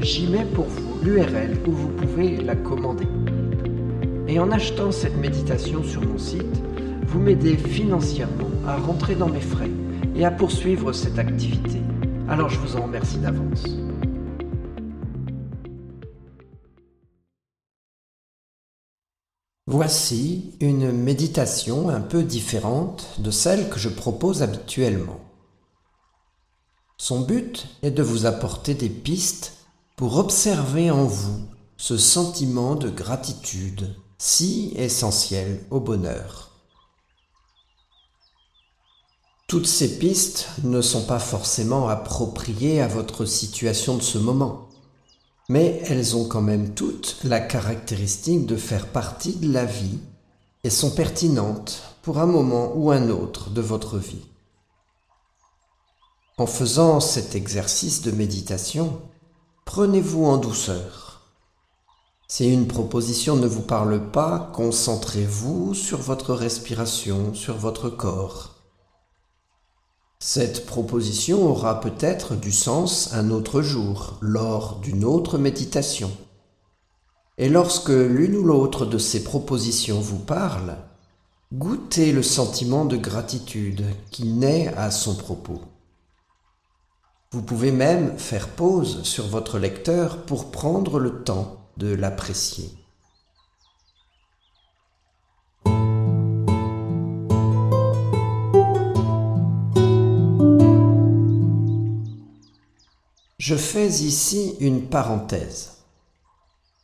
j'y mets pour vous l'URL où vous pouvez la commander. Et en achetant cette méditation sur mon site, vous m'aidez financièrement à rentrer dans mes frais et à poursuivre cette activité. Alors je vous en remercie d'avance. Voici une méditation un peu différente de celle que je propose habituellement. Son but est de vous apporter des pistes pour observer en vous ce sentiment de gratitude si essentiel au bonheur. Toutes ces pistes ne sont pas forcément appropriées à votre situation de ce moment, mais elles ont quand même toutes la caractéristique de faire partie de la vie et sont pertinentes pour un moment ou un autre de votre vie. En faisant cet exercice de méditation, prenez-vous en douceur. Si une proposition ne vous parle pas, concentrez-vous sur votre respiration, sur votre corps. Cette proposition aura peut-être du sens un autre jour, lors d'une autre méditation. Et lorsque l'une ou l'autre de ces propositions vous parle, goûtez le sentiment de gratitude qui naît à son propos. Vous pouvez même faire pause sur votre lecteur pour prendre le temps de l'apprécier. Je fais ici une parenthèse.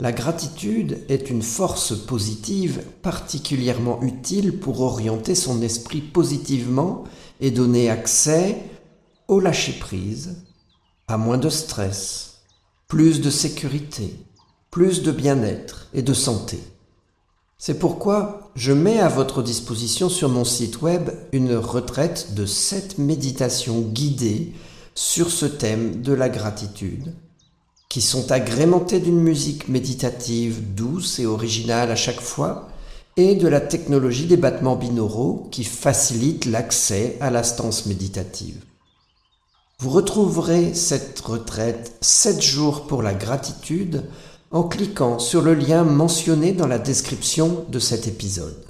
La gratitude est une force positive particulièrement utile pour orienter son esprit positivement et donner accès au lâcher-prise, à moins de stress, plus de sécurité, plus de bien-être et de santé. C'est pourquoi je mets à votre disposition sur mon site web une retraite de 7 méditations guidées sur ce thème de la gratitude, qui sont agrémentées d'une musique méditative douce et originale à chaque fois, et de la technologie des battements binauraux qui facilite l'accès à la stance méditative. Vous retrouverez cette retraite 7 jours pour la gratitude en cliquant sur le lien mentionné dans la description de cet épisode.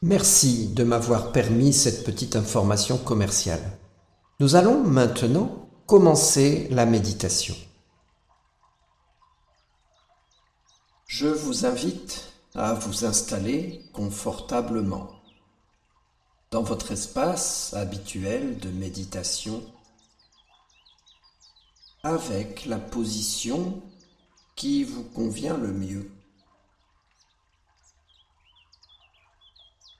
Merci de m'avoir permis cette petite information commerciale. Nous allons maintenant commencer la méditation. Je vous invite à vous installer confortablement dans votre espace habituel de méditation avec la position qui vous convient le mieux.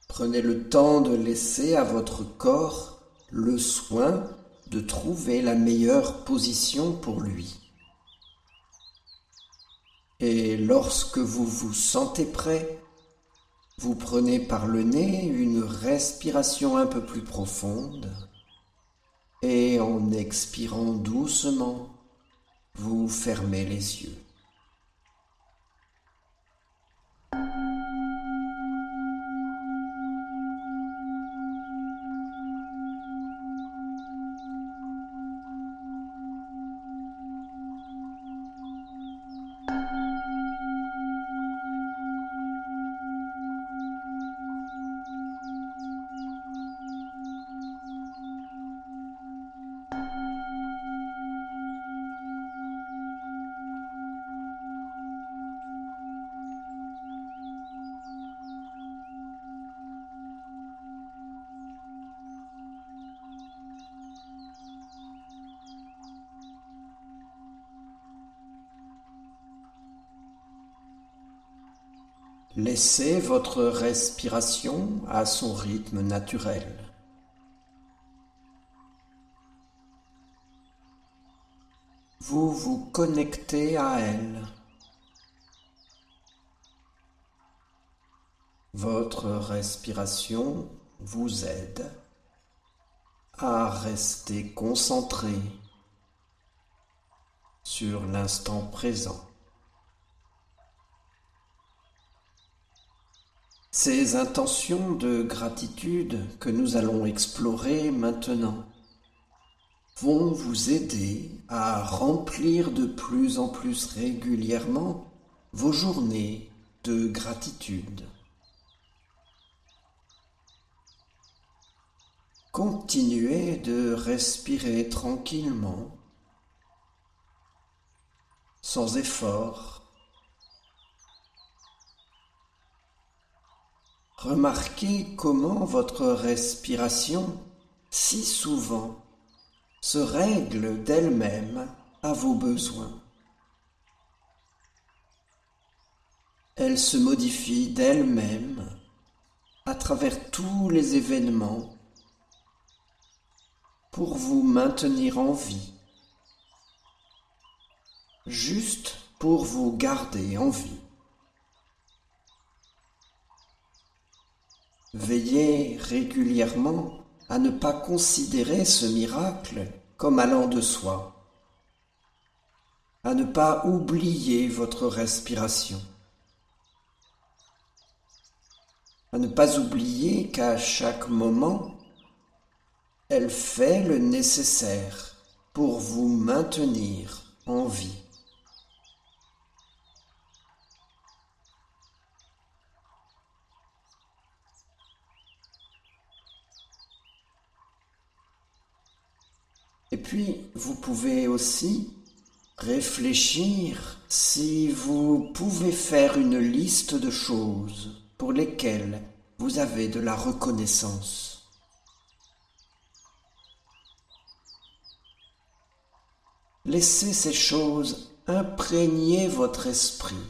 Prenez le temps de laisser à votre corps le soin de trouver la meilleure position pour lui. Et lorsque vous vous sentez prêt, Vous prenez par le nez une respiration un peu plus profonde et en expirant doucement, vous fermez les yeux. Laissez votre respiration à son rythme naturel. Vous vous connectez à elle. Votre respiration vous aide à rester concentré sur l'instant présent. Ces intentions de gratitude que nous allons explorer maintenant vont vous aider à remplir de plus en plus régulièrement vos journées de gratitude. Continuez de respirer tranquillement, sans effort, Remarquez comment votre respiration, si souvent, se règle d'elle-même à vos besoins. Elle se modifie d'elle-même à travers tous les événements pour vous maintenir en vie, juste pour vous garder en vie. Veillez régulièrement à ne pas considérer ce miracle comme allant de soi, à ne pas oublier votre respiration, à ne pas oublier qu'à chaque moment, elle fait le nécessaire pour vous maintenir en vie. Et puis, vous pouvez aussi réfléchir si vous pouvez faire une liste de choses pour lesquelles vous avez de la reconnaissance. Laissez ces choses imprégner votre esprit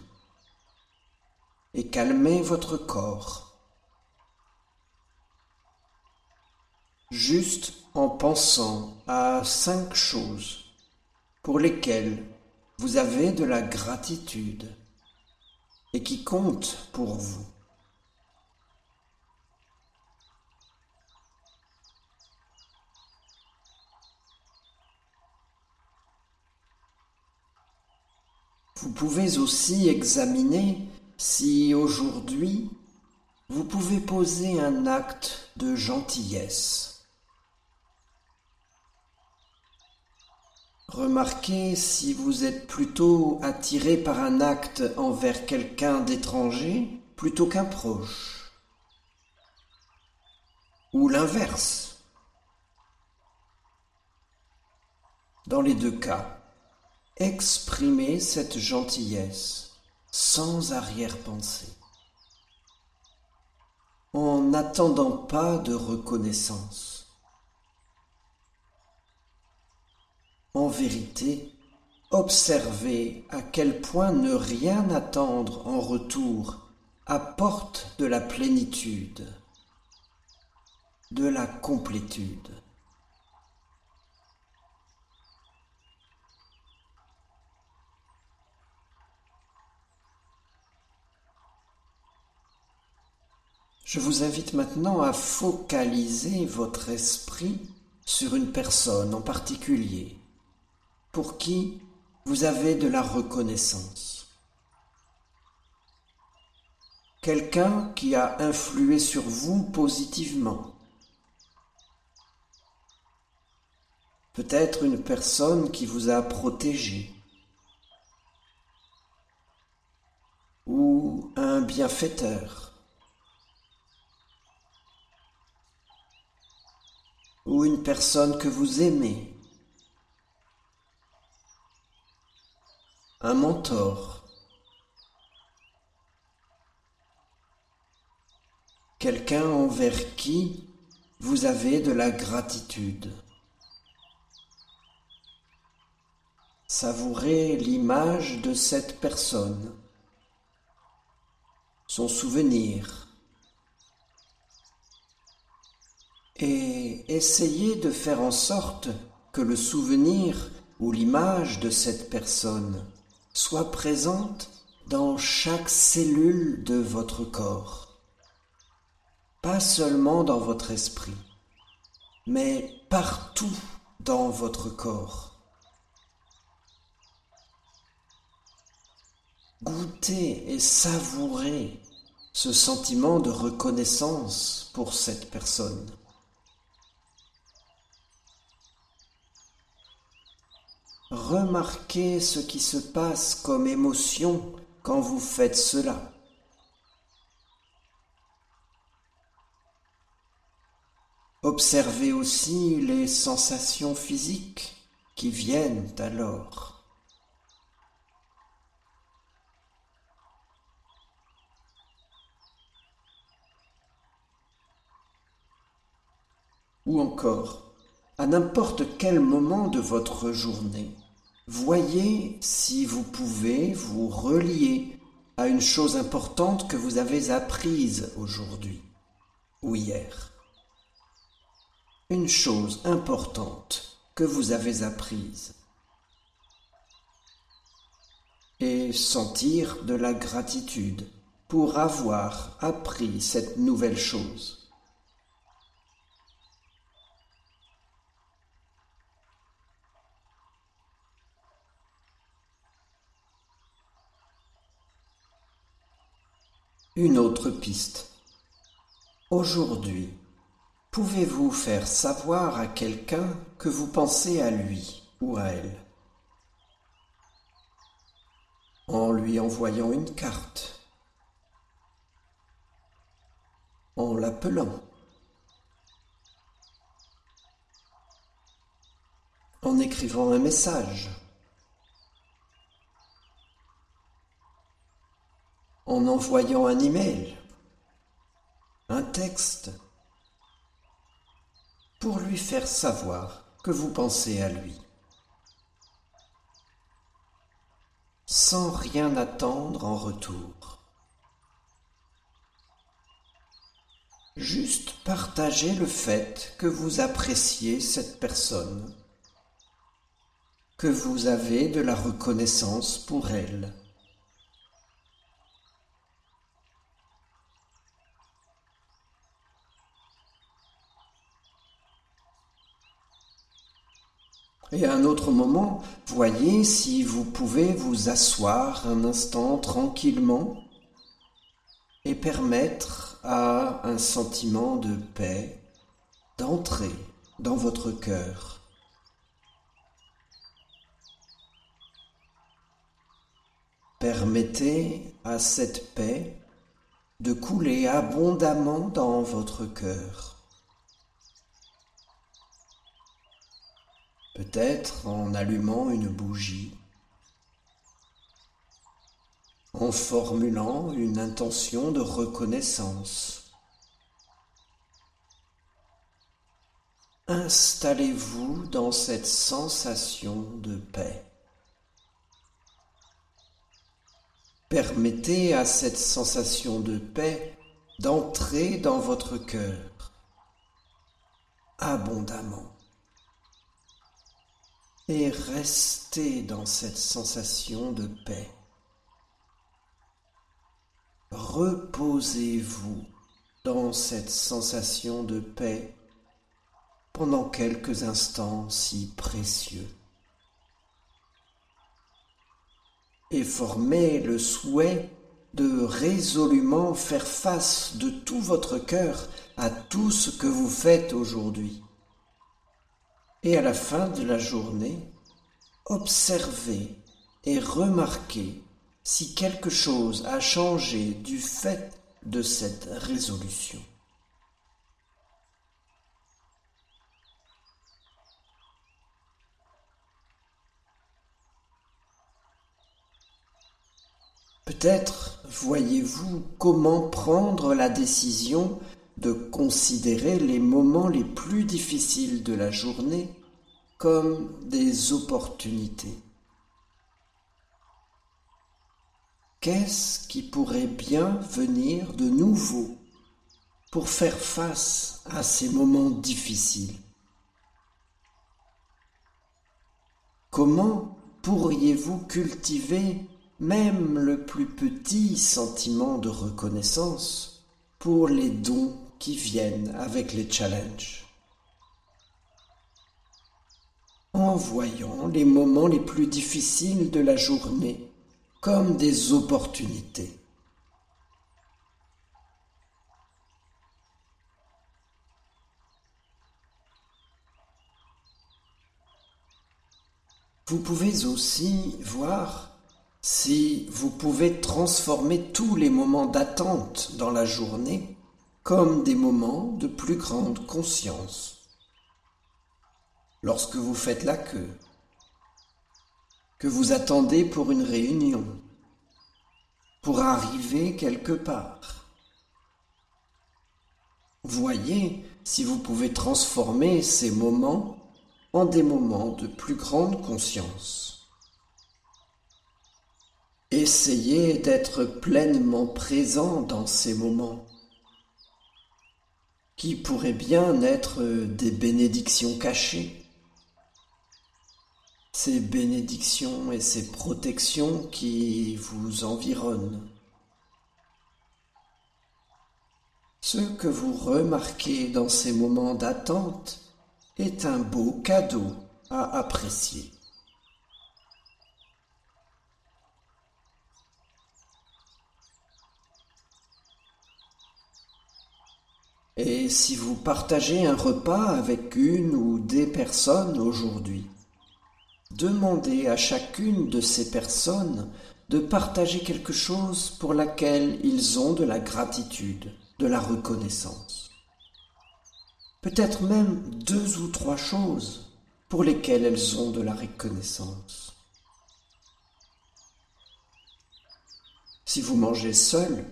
et calmer votre corps. Juste en pensant à cinq choses pour lesquelles vous avez de la gratitude et qui comptent pour vous. Vous pouvez aussi examiner si aujourd'hui vous pouvez poser un acte de gentillesse Remarquez si vous êtes plutôt attiré par un acte envers quelqu'un d'étranger plutôt qu'un proche. Ou l'inverse. Dans les deux cas, exprimez cette gentillesse sans arrière-pensée, en n'attendant pas de reconnaissance. En vérité, observez à quel point ne rien attendre en retour apporte de la plénitude, de la complétude. Je vous invite maintenant à focaliser votre esprit sur une personne en particulier pour qui vous avez de la reconnaissance. Quelqu'un qui a influé sur vous positivement. Peut-être une personne qui vous a protégé. Ou un bienfaiteur. Ou une personne que vous aimez. Un mentor, quelqu'un envers qui vous avez de la gratitude. Savourez l'image de cette personne, son souvenir, et essayez de faire en sorte que le souvenir ou l'image de cette personne soit présente dans chaque cellule de votre corps, pas seulement dans votre esprit, mais partout dans votre corps. Goûtez et savourez ce sentiment de reconnaissance pour cette personne. Remarquez ce qui se passe comme émotion quand vous faites cela. Observez aussi les sensations physiques qui viennent alors. Ou encore, à n'importe quel moment de votre journée, Voyez si vous pouvez vous relier à une chose importante que vous avez apprise aujourd'hui ou hier. Une chose importante que vous avez apprise. Et sentir de la gratitude pour avoir appris cette nouvelle chose. Une autre piste. Aujourd'hui, pouvez-vous faire savoir à quelqu'un que vous pensez à lui ou à elle? En lui envoyant une carte, en l'appelant, en écrivant un message. En envoyant un email, un texte, pour lui faire savoir que vous pensez à lui. Sans rien attendre en retour. Juste partager le fait que vous appréciez cette personne, que vous avez de la reconnaissance pour elle. Et à un autre moment, voyez si vous pouvez vous asseoir un instant tranquillement et permettre à un sentiment de paix d'entrer dans votre cœur. Permettez à cette paix de couler abondamment dans votre cœur. Peut-être en allumant une bougie, en formulant une intention de reconnaissance. Installez-vous dans cette sensation de paix. Permettez à cette sensation de paix d'entrer dans votre cœur abondamment et restez dans cette sensation de paix. Reposez-vous dans cette sensation de paix pendant quelques instants si précieux. Et formez le souhait de résolument faire face de tout votre cœur à tout ce que vous faites aujourd'hui. Et à la fin de la journée, observez et remarquez si quelque chose a changé du fait de cette résolution. Peut-être voyez-vous comment prendre la décision de considérer les moments les plus difficiles de la journée comme des opportunités. Qu'est-ce qui pourrait bien venir de nouveau pour faire face à ces moments difficiles? Comment pourriez-vous cultiver même le plus petit sentiment de reconnaissance pour les dons viennent avec les challenges En voyant les moments les plus difficiles de la journée comme des opportunités. Vous pouvez aussi voir si vous pouvez transformer tous les moments d'attente dans la journée comme des moments de plus grande conscience. Lorsque vous faites la queue, que vous attendez pour une réunion, pour arriver quelque part. Voyez si vous pouvez transformer ces moments en des moments de plus grande conscience. Essayez d'être pleinement présent dans ces moments, qui pourraient bien être des bénédictions cachées ces bénédictions et ces protections qui vous environnent. Ce que vous remarquez dans ces moments d'attente est un beau cadeau à apprécier. Et si vous partagez un repas avec une ou des personnes aujourd'hui, Demandez à chacune de ces personnes de partager quelque chose pour laquelle ils ont de la gratitude, de la reconnaissance. Peut-être même deux ou trois choses pour lesquelles elles ont de la reconnaissance. Si vous mangez seul,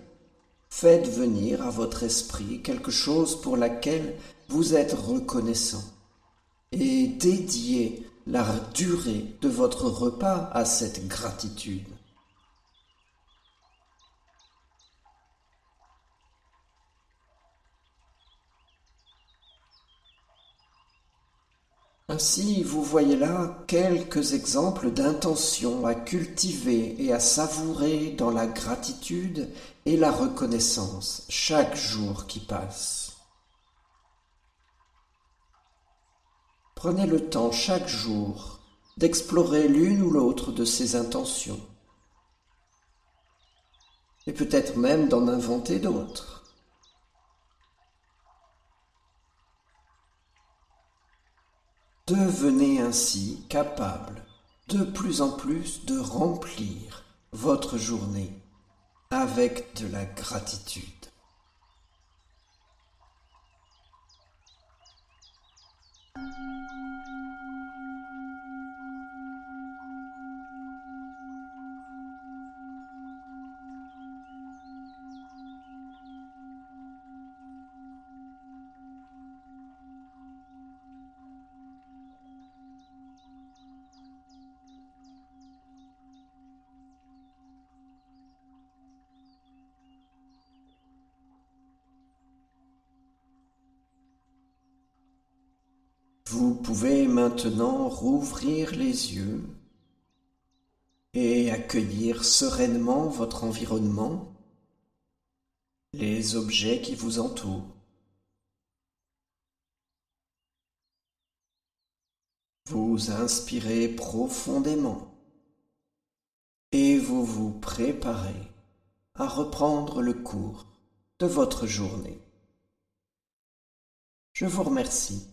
faites venir à votre esprit quelque chose pour laquelle vous êtes reconnaissant et dédiez la durée de votre repas à cette gratitude. Ainsi, vous voyez là quelques exemples d'intentions à cultiver et à savourer dans la gratitude et la reconnaissance chaque jour qui passe. Prenez le temps chaque jour d'explorer l'une ou l'autre de ces intentions, et peut-être même d'en inventer d'autres. Devenez ainsi capable de plus en plus de remplir votre journée avec de la gratitude. Vous pouvez maintenant rouvrir les yeux et accueillir sereinement votre environnement les objets qui vous entourent. Vous inspirez profondément et vous vous préparez à reprendre le cours de votre journée. Je vous remercie.